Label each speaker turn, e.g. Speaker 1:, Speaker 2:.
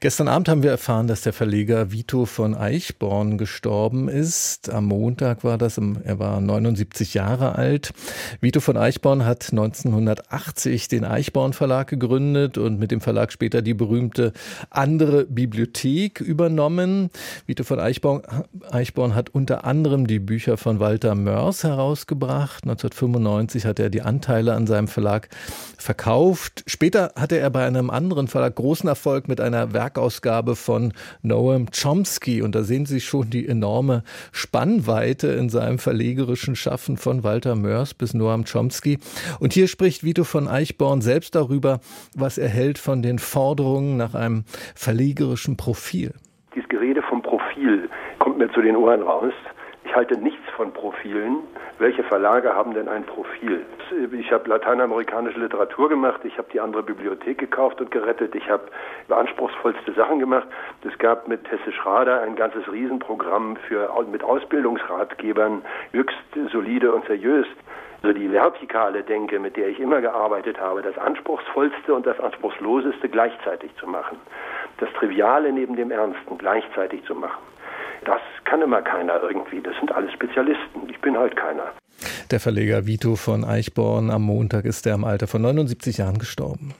Speaker 1: Gestern Abend haben wir erfahren, dass der Verleger Vito von Eichborn gestorben ist. Am Montag war das, er war 79 Jahre alt. Vito von Eichborn hat 1980 den Eichborn Verlag gegründet und mit dem Verlag später die berühmte andere Bibliothek übernommen. Vito von Eichborn, Eichborn hat unter anderem die Bücher von Walter Mörs herausgebracht. 1995 hat er die Anteile an seinem Verlag verkauft. Später hatte er bei einem anderen Verlag großen Erfolg mit einer Werkausgabe von Noam Chomsky. Und da sehen Sie schon die enorme Spannweite in seinem verlegerischen Schaffen von Walter Mörs bis Noam Chomsky. Und hier spricht Vito von Eichborn selbst darüber, was er hält von den Forderungen nach einem verlegerischen Profil.
Speaker 2: Dieses Gerede vom Profil kommt mir zu den Ohren raus. Halte nichts von Profilen. Welche Verlage haben denn ein Profil? Ich habe lateinamerikanische Literatur gemacht, ich habe die andere Bibliothek gekauft und gerettet, ich habe anspruchsvollste Sachen gemacht. Es gab mit Hesse Schrader ein ganzes Riesenprogramm für, mit Ausbildungsratgebern, höchst solide und seriös. Also die vertikale Denke, mit der ich immer gearbeitet habe, das Anspruchsvollste und das Anspruchsloseste gleichzeitig zu machen. Das Triviale neben dem Ernsten gleichzeitig zu machen. Das kann immer keiner irgendwie. Das sind alles Spezialisten. Ich bin halt keiner.
Speaker 1: Der Verleger Vito von Eichborn am Montag ist er im Alter von 79 Jahren gestorben.